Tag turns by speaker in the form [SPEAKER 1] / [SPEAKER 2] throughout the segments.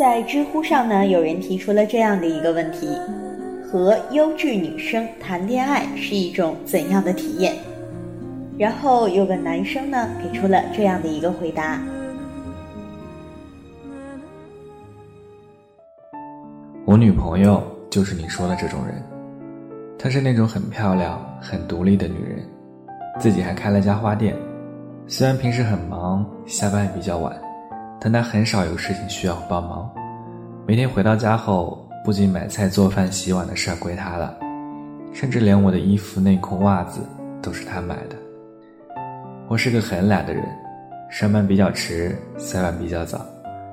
[SPEAKER 1] 在知乎上呢，有人提出了这样的一个问题：和优质女生谈恋爱是一种怎样的体验？然后有个男生呢，给出了这样的一个回答：
[SPEAKER 2] 我女朋友就是你说的这种人，她是那种很漂亮、很独立的女人，自己还开了家花店。虽然平时很忙，下班也比较晚。但她很少有事情需要帮忙，每天回到家后，不仅买菜、做饭、洗碗的事儿归他了，甚至连我的衣服、内裤、袜子都是他买的。我是个很懒的人，上班比较迟，下班比较早，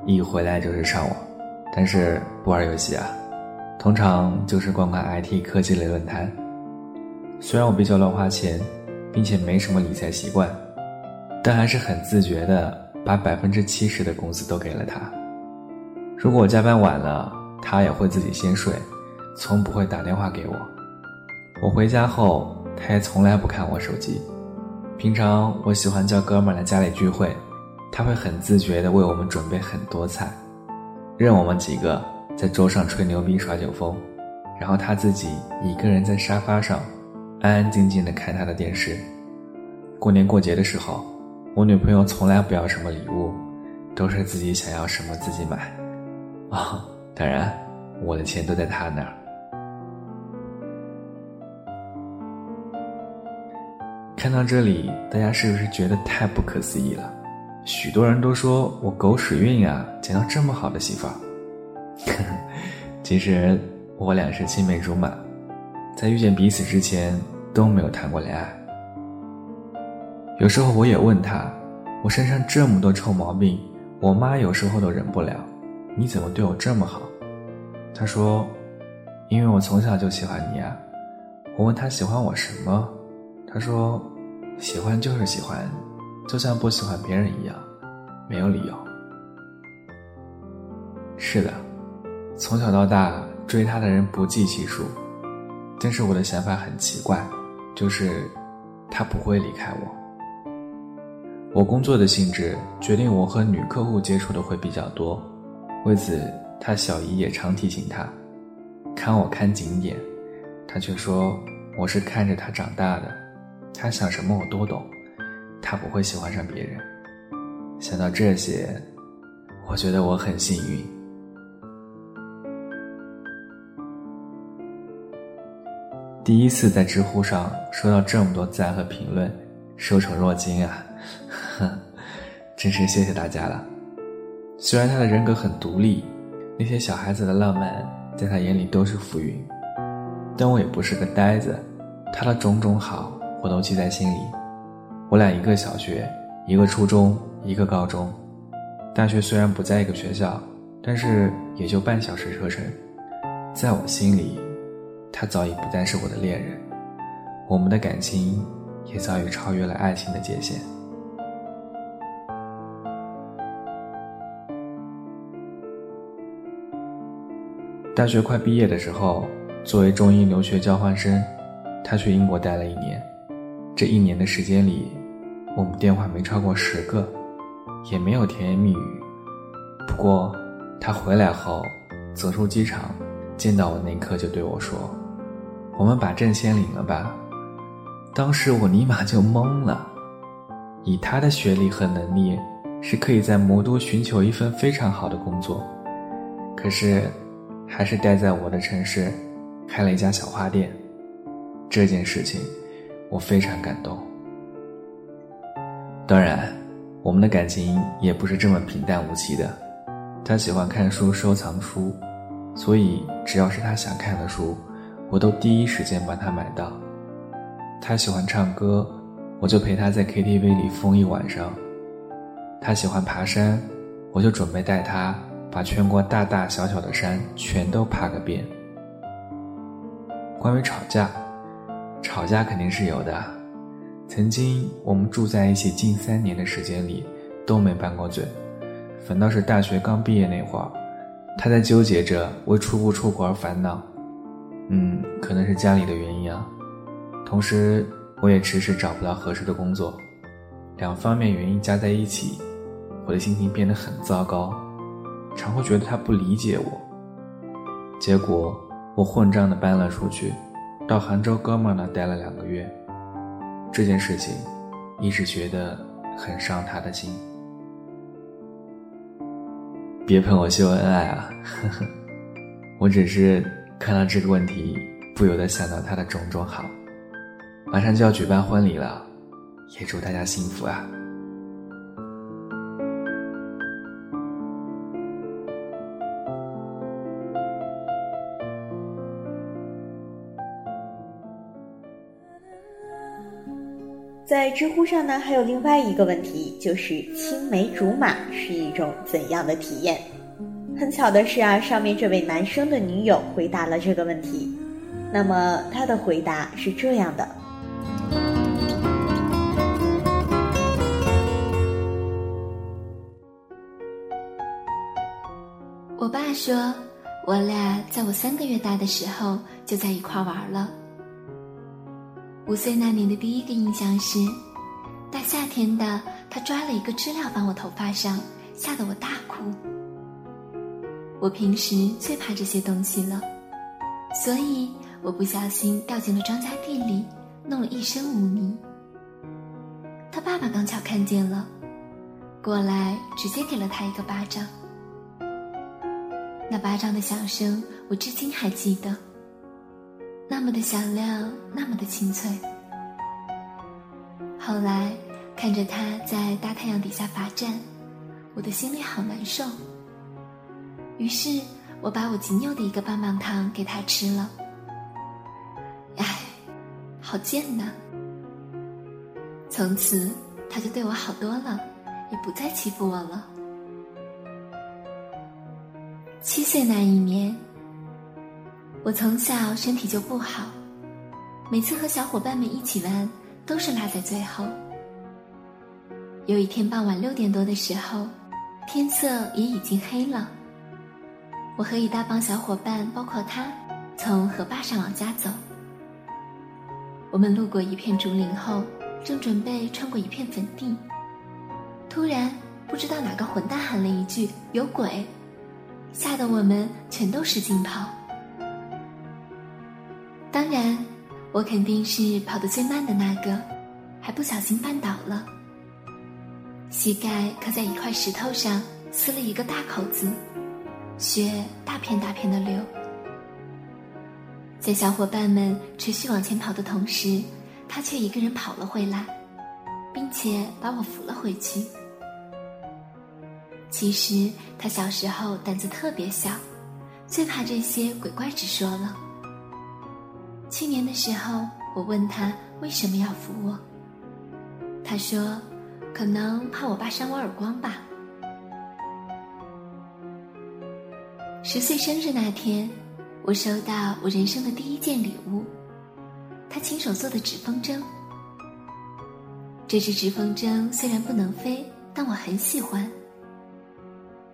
[SPEAKER 2] 一回来就是上网，但是不玩游戏啊，通常就是逛逛 IT 科技类论坛。虽然我比较乱花钱，并且没什么理财习惯，但还是很自觉的。把百分之七十的工资都给了他。如果我加班晚了，他也会自己先睡，从不会打电话给我。我回家后，他也从来不看我手机。平常我喜欢叫哥们来家里聚会，他会很自觉地为我们准备很多菜，任我们几个在桌上吹牛逼耍酒疯，然后他自己一个人在沙发上，安安静静地看他的电视。过年过节的时候。我女朋友从来不要什么礼物，都是自己想要什么自己买，啊，当然，我的钱都在他那儿。看到这里，大家是不是觉得太不可思议了？许多人都说我狗屎运啊，捡到这么好的媳妇儿。其实我俩是青梅竹马，在遇见彼此之前都没有谈过恋爱。有时候我也问他，我身上这么多臭毛病，我妈有时候都忍不了，你怎么对我这么好？他说，因为我从小就喜欢你啊。我问他喜欢我什么，他说，喜欢就是喜欢，就像不喜欢别人一样，没有理由。是的，从小到大追他的人不计其数，但是我的想法很奇怪，就是他不会离开我。我工作的性质决定我和女客户接触的会比较多，为此他小姨也常提醒他，看我看紧点，他却说我是看着他长大的，他想什么我都懂，他不会喜欢上别人。想到这些，我觉得我很幸运。第一次在知乎上收到这么多赞和评论，受宠若惊啊！哼，真是谢谢大家了。虽然他的人格很独立，那些小孩子的浪漫在他眼里都是浮云，但我也不是个呆子，他的种种好我都记在心里。我俩一个小学，一个初中，一个高中，大学虽然不在一个学校，但是也就半小时车程。在我心里，他早已不再是我的恋人，我们的感情也早已超越了爱情的界限。大学快毕业的时候，作为中英留学交换生，他去英国待了一年。这一年的时间里，我们电话没超过十个，也没有甜言蜜语。不过，他回来后，走出机场，见到我那刻就对我说：“我们把证先领了吧。”当时我尼玛就懵了。以他的学历和能力，是可以在魔都寻求一份非常好的工作。可是。还是待在我的城市，开了一家小花店。这件事情，我非常感动。当然，我们的感情也不是这么平淡无奇的。他喜欢看书、收藏书，所以只要是他想看的书，我都第一时间帮他买到。他喜欢唱歌，我就陪他在 KTV 里疯一晚上。他喜欢爬山，我就准备带他。把全国大大小小的山全都爬个遍。关于吵架，吵架肯定是有的。曾经我们住在一起近三年的时间里，都没拌过嘴，反倒是大学刚毕业那会儿，他在纠结着为出不出国而烦恼。嗯，可能是家里的原因啊。同时，我也迟迟找不到合适的工作，两方面原因加在一起，我的心情变得很糟糕。常会觉得他不理解我。结果我混账的搬了出去，到杭州哥们那待了两个月。这件事情一直觉得很伤他的心。别喷我秀恩爱啊！呵呵，我只是看到这个问题，不由得想到他的种种好。马上就要举办婚礼了，也祝大家幸福啊！
[SPEAKER 1] 在知乎上呢，还有另外一个问题，就是青梅竹马是一种怎样的体验？很巧的是啊，上面这位男生的女友回答了这个问题。那么他的回答是这样的：
[SPEAKER 3] 我爸说，我俩在我三个月大的时候就在一块玩了。五岁那年的第一个印象是，大夏天的，他抓了一个知了放我头发上，吓得我大哭。我平时最怕这些东西了，所以我不小心掉进了庄稼地里，弄了一身污泥。他爸爸刚巧看见了，过来直接给了他一个巴掌。那巴掌的响声，我至今还记得。那么的响亮，那么的清脆。后来看着他在大太阳底下罚站，我的心里好难受。于是我把我仅有的一个棒棒糖给他吃了。唉，好贱呐！从此他就对我好多了，也不再欺负我了。七岁那一年。我从小身体就不好，每次和小伙伴们一起玩都是落在最后。有一天傍晚六点多的时候，天色也已经黑了。我和一大帮小伙伴，包括他，从河坝上往家走。我们路过一片竹林后，正准备穿过一片坟地，突然不知道哪个混蛋喊了一句“有鬼”，吓得我们全都使劲跑。当然，我肯定是跑得最慢的那个，还不小心绊倒了，膝盖磕在一块石头上，撕了一个大口子，血大片大片的流。在小伙伴们持续往前跑的同时，他却一个人跑了回来，并且把我扶了回去。其实他小时候胆子特别小，最怕这些鬼怪之说了。去年的时候，我问他为什么要扶我，他说：“可能怕我爸扇我耳光吧。”十岁生日那天，我收到我人生的第一件礼物，他亲手做的纸风筝。这只纸风筝虽然不能飞，但我很喜欢。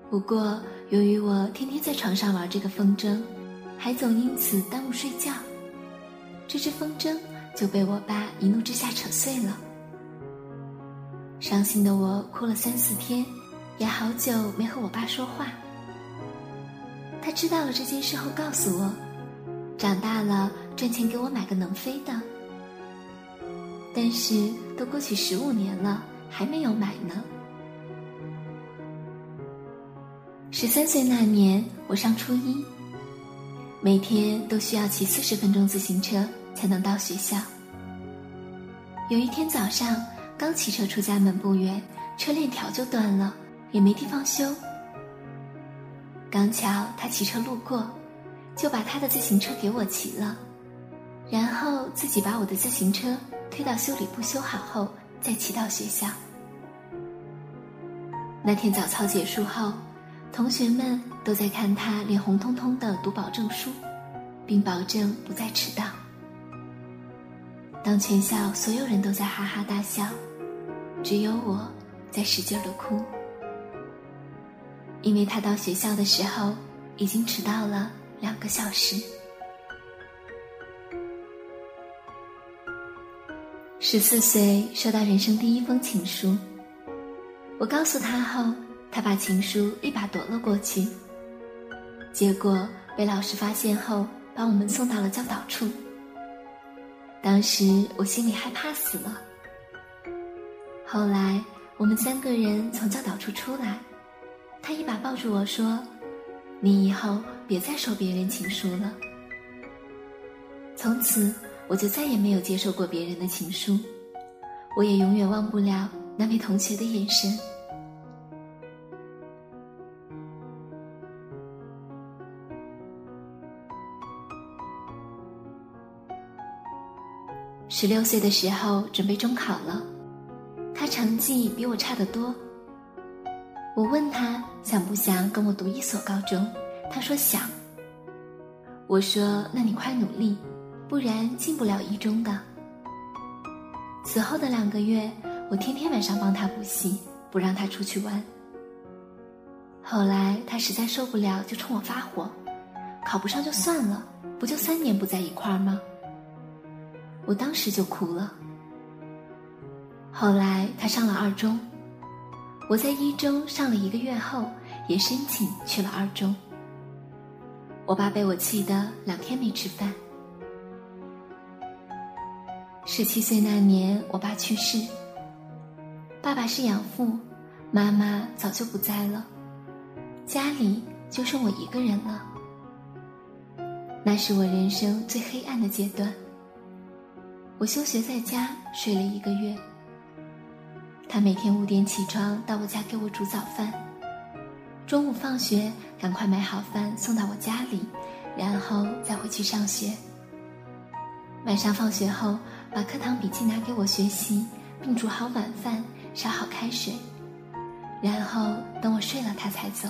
[SPEAKER 3] 不过，由于我天天在床上玩这个风筝，还总因此耽误睡觉。这只风筝就被我爸一怒之下扯碎了，伤心的我哭了三四天，也好久没和我爸说话。他知道了这件事后告诉我，长大了赚钱给我买个能飞的。但是都过去十五年了，还没有买呢。十三岁那年，我上初一。每天都需要骑四十分钟自行车才能到学校。有一天早上，刚骑车出家门不远，车链条就断了，也没地方修。刚巧他骑车路过，就把他的自行车给我骑了，然后自己把我的自行车推到修理部修好后，再骑到学校。那天早操结束后。同学们都在看他脸红彤彤的读保证书，并保证不再迟到。当全校所有人都在哈哈大笑，只有我在使劲的哭，因为他到学校的时候已经迟到了两个小时。十四岁收到人生第一封情书，我告诉他后。他把情书一把夺了过去，结果被老师发现后，把我们送到了教导处。当时我心里害怕死了。后来我们三个人从教导处出来，他一把抱住我说：“你以后别再收别人情书了。”从此我就再也没有接受过别人的情书，我也永远忘不了那位同学的眼神。十六岁的时候准备中考了，他成绩比我差得多。我问他想不想跟我读一所高中，他说想。我说那你快努力。不然进不了一中的。此后的两个月，我天天晚上帮他补习，不让他出去玩。后来他实在受不了，就冲我发火：“考不上就算了，不就三年不在一块儿吗？”我当时就哭了。后来他上了二中，我在一中上了一个月后，也申请去了二中。我爸被我气得两天没吃饭。十七岁那年，我爸去世。爸爸是养父，妈妈早就不在了，家里就剩我一个人了。那是我人生最黑暗的阶段。我休学在家睡了一个月。他每天五点起床到我家给我煮早饭，中午放学赶快买好饭送到我家里，然后再回去上学。晚上放学后。把课堂笔记拿给我学习，并煮好晚饭，烧好开水，然后等我睡了，他才走。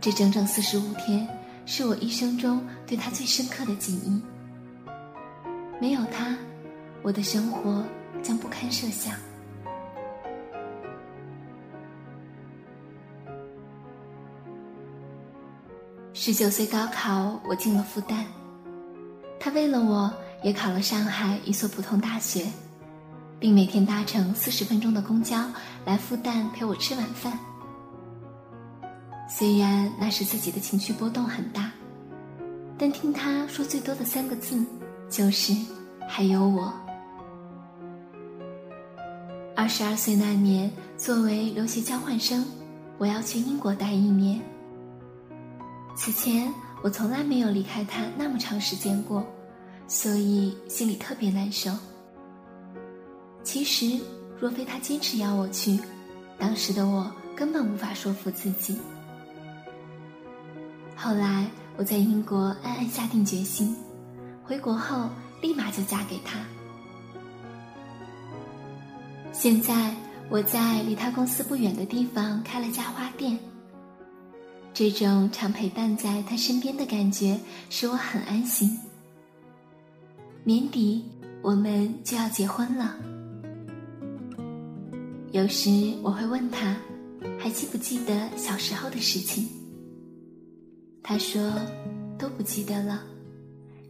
[SPEAKER 3] 这整整四十五天，是我一生中对他最深刻的记忆。没有他，我的生活将不堪设想。十九岁高考，我进了复旦，他为了我。也考了上海一所普通大学，并每天搭乘四十分钟的公交来复旦陪我吃晚饭。虽然那时自己的情绪波动很大，但听他说最多的三个字就是“还有我”。二十二岁那年，作为留学交换生，我要去英国待一年。此前我从来没有离开他那么长时间过。所以心里特别难受。其实，若非他坚持要我去，当时的我根本无法说服自己。后来我在英国暗暗下定决心，回国后立马就嫁给他。现在我在离他公司不远的地方开了家花店。这种常陪伴在他身边的感觉，使我很安心。年底我们就要结婚了，有时我会问他，还记不记得小时候的事情？他说都不记得了，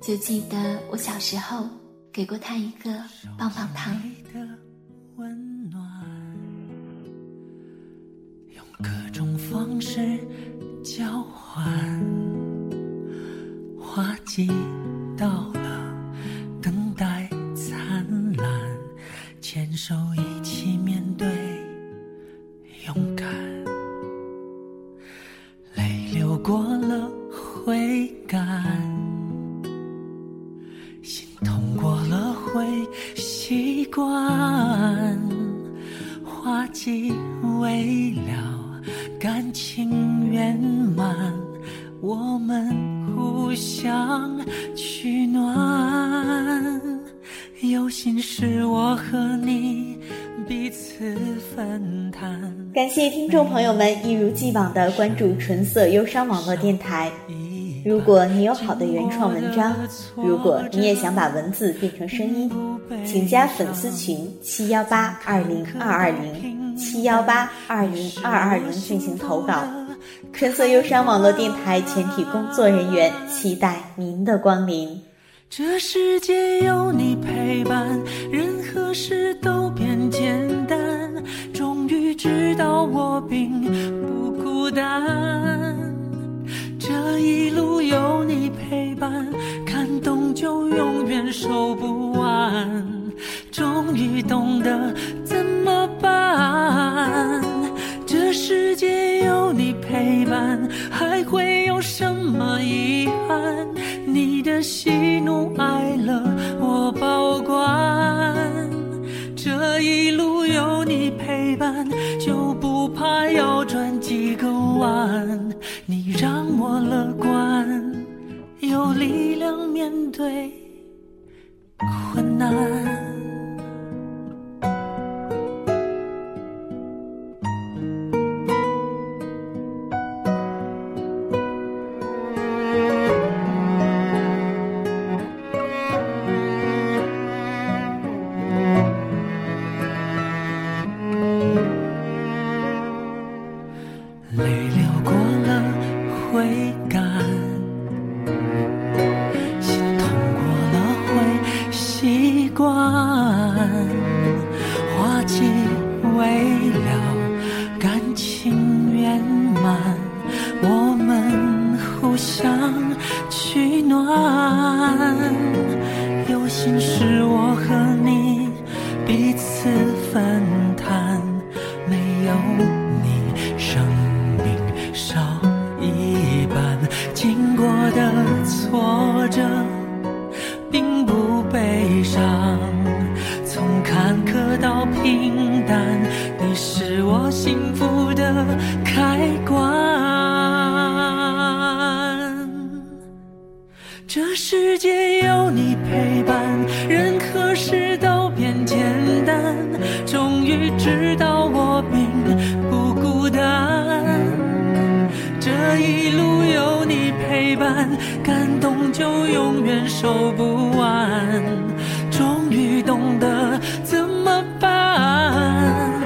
[SPEAKER 3] 就记得我小时候给过他一个棒棒糖。用各种方式交换，花季到了，等待灿烂，牵。手一起面对，勇敢，泪流过了会干，习惯，花季未了，感情圆满，我们互相取暖。有心事我和你彼此分担。
[SPEAKER 1] 感谢听众朋友们一如既往的关注纯色忧伤网络电台。如果你有好的原创文章，如果你也想把文字变成声音，请加粉丝群七幺八二零二二零七幺八二零二二零进行投稿。春色忧伤网络电台全体工作人员期待您的光临。
[SPEAKER 3] 这世界有你陪伴，任何事都变简单。终于。
[SPEAKER 4] 知道我并不孤单。这一路有你陪伴，感动就永远收不完。终于懂得怎么办。这世界有你陪伴，还会有什么遗憾？你的喜怒哀乐我保管。这一路有你陪伴，就不怕要转几个弯。面对困难。永远收不完。终于懂得怎么办。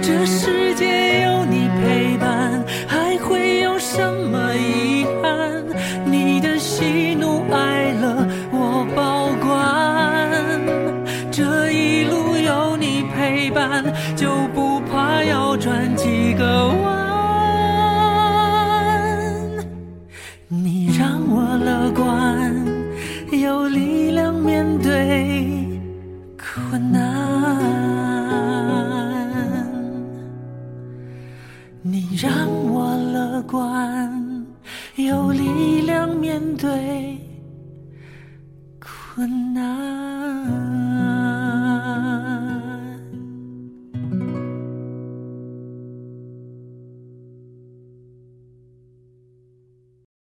[SPEAKER 4] 这世界有你陪伴，还会有什么遗憾？你的喜怒哀乐我保管，这一路有你陪伴，就不怕要转几个弯。